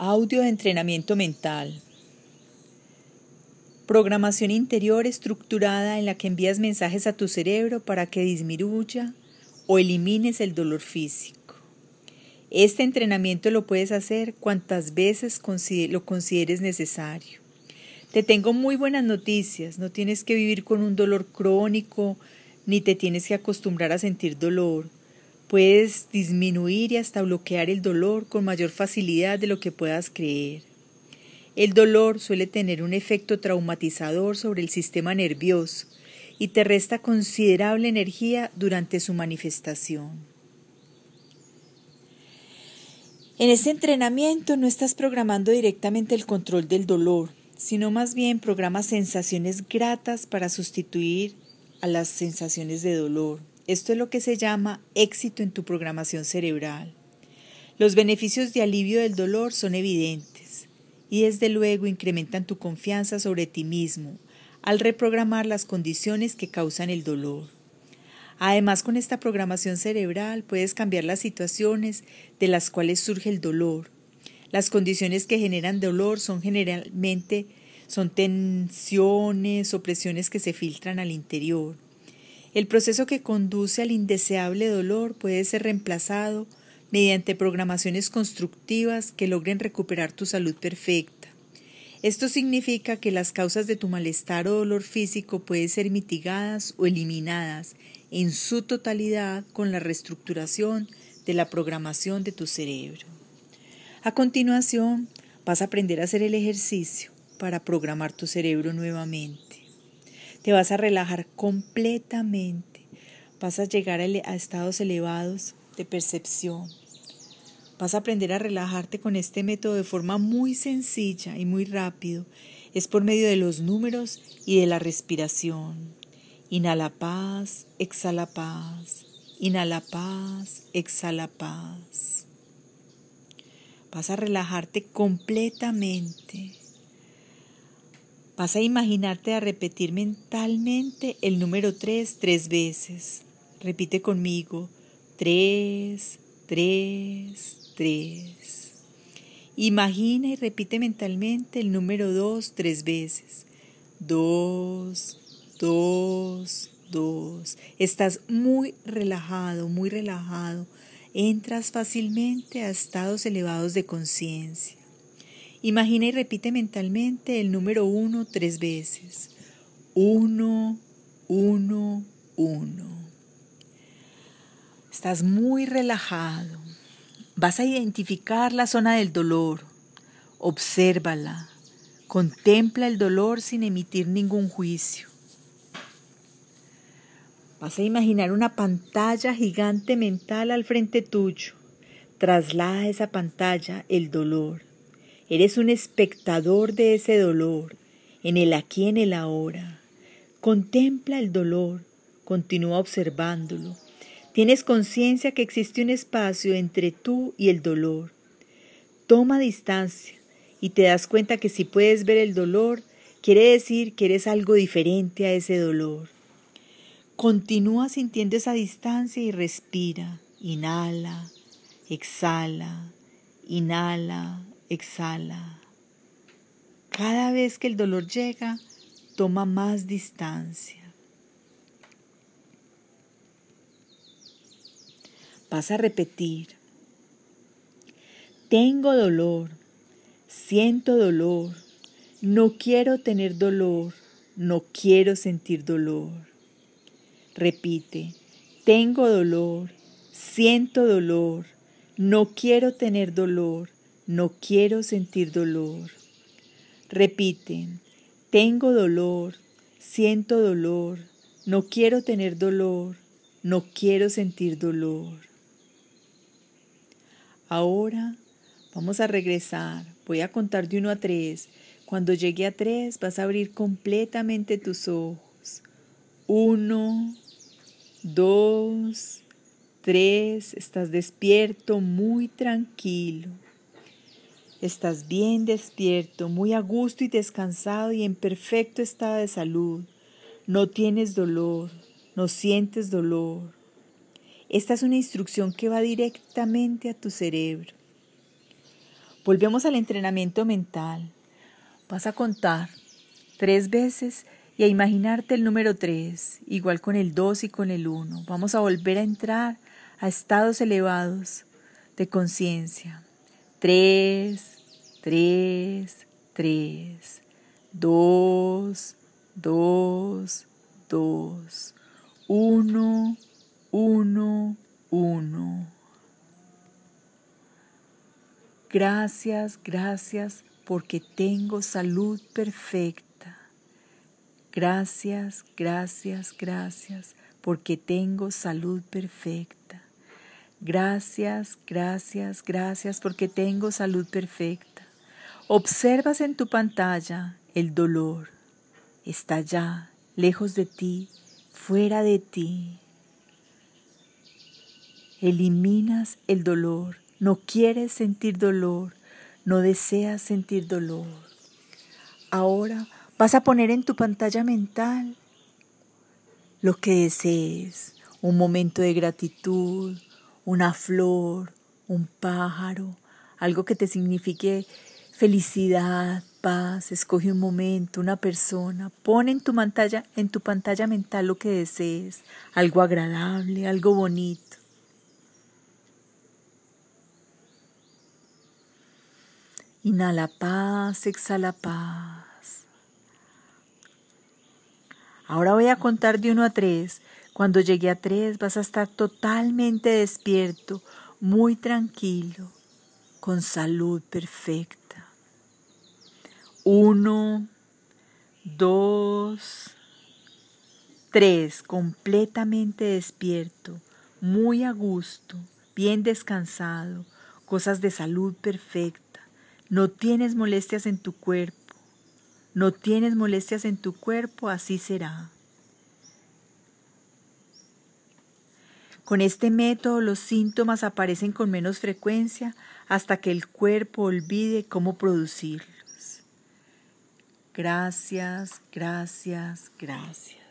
Audio de entrenamiento mental. Programación interior estructurada en la que envías mensajes a tu cerebro para que disminuya o elimines el dolor físico. Este entrenamiento lo puedes hacer cuantas veces lo consideres necesario. Te tengo muy buenas noticias, no tienes que vivir con un dolor crónico, ni te tienes que acostumbrar a sentir dolor. Puedes disminuir y hasta bloquear el dolor con mayor facilidad de lo que puedas creer. El dolor suele tener un efecto traumatizador sobre el sistema nervioso y te resta considerable energía durante su manifestación. En este entrenamiento no estás programando directamente el control del dolor, sino más bien programas sensaciones gratas para sustituir a las sensaciones de dolor. Esto es lo que se llama éxito en tu programación cerebral. Los beneficios de alivio del dolor son evidentes y desde luego incrementan tu confianza sobre ti mismo al reprogramar las condiciones que causan el dolor. Además, con esta programación cerebral puedes cambiar las situaciones de las cuales surge el dolor. Las condiciones que generan dolor son generalmente son tensiones o presiones que se filtran al interior. El proceso que conduce al indeseable dolor puede ser reemplazado mediante programaciones constructivas que logren recuperar tu salud perfecta. Esto significa que las causas de tu malestar o dolor físico pueden ser mitigadas o eliminadas en su totalidad con la reestructuración de la programación de tu cerebro. A continuación, vas a aprender a hacer el ejercicio para programar tu cerebro nuevamente. Te vas a relajar completamente. Vas a llegar a estados elevados de percepción. Vas a aprender a relajarte con este método de forma muy sencilla y muy rápido. Es por medio de los números y de la respiración. Inhala paz, exhala paz. Inhala paz, exhala paz. Vas a relajarte completamente. Vas a imaginarte a repetir mentalmente el número 3 tres veces. Repite conmigo. 3, 3, 3. Imagina y repite mentalmente el número 2 tres veces. 2, 2, 2. Estás muy relajado, muy relajado. Entras fácilmente a estados elevados de conciencia. Imagina y repite mentalmente el número uno tres veces. Uno, uno, uno. Estás muy relajado. Vas a identificar la zona del dolor. Obsérvala. Contempla el dolor sin emitir ningún juicio. Vas a imaginar una pantalla gigante mental al frente tuyo. Traslada esa pantalla el dolor. Eres un espectador de ese dolor, en el aquí, en el ahora. Contempla el dolor, continúa observándolo. Tienes conciencia que existe un espacio entre tú y el dolor. Toma distancia y te das cuenta que si puedes ver el dolor, quiere decir que eres algo diferente a ese dolor. Continúa sintiendo esa distancia y respira. Inhala, exhala, inhala, exhala. Cada vez que el dolor llega, toma más distancia. Vas a repetir. Tengo dolor, siento dolor, no quiero tener dolor, no quiero sentir dolor. Repite, tengo dolor, siento dolor, no quiero tener dolor, no quiero sentir dolor. Repiten, tengo dolor, siento dolor, no quiero tener dolor, no quiero sentir dolor. Ahora vamos a regresar. Voy a contar de uno a tres. Cuando llegue a tres vas a abrir completamente tus ojos. Uno, dos, tres. Estás despierto, muy tranquilo. Estás bien despierto, muy a gusto y descansado y en perfecto estado de salud. No tienes dolor, no sientes dolor. Esta es una instrucción que va directamente a tu cerebro. Volvemos al entrenamiento mental. Vas a contar tres veces y a imaginarte el número tres, igual con el dos y con el uno. Vamos a volver a entrar a estados elevados de conciencia. Tres, tres, tres, dos, dos, dos, uno, uno, uno. Gracias, gracias porque tengo salud perfecta. Gracias, gracias, gracias porque tengo salud perfecta. Gracias, gracias, gracias porque tengo salud perfecta. Observas en tu pantalla el dolor. Está allá, lejos de ti, fuera de ti. Eliminas el dolor. No quieres sentir dolor. No deseas sentir dolor. Ahora vas a poner en tu pantalla mental lo que desees. Un momento de gratitud, una flor, un pájaro, algo que te signifique felicidad, paz, escoge un momento, una persona, pon en tu pantalla, en tu pantalla mental lo que desees, algo agradable, algo bonito. Inhala paz, exhala paz. Ahora voy a contar de uno a tres. Cuando llegue a tres vas a estar totalmente despierto, muy tranquilo, con salud perfecta. Uno, dos, tres, completamente despierto, muy a gusto, bien descansado, cosas de salud perfecta. No tienes molestias en tu cuerpo. No tienes molestias en tu cuerpo, así será. Con este método los síntomas aparecen con menos frecuencia hasta que el cuerpo olvide cómo producirlos. Gracias, gracias, gracias.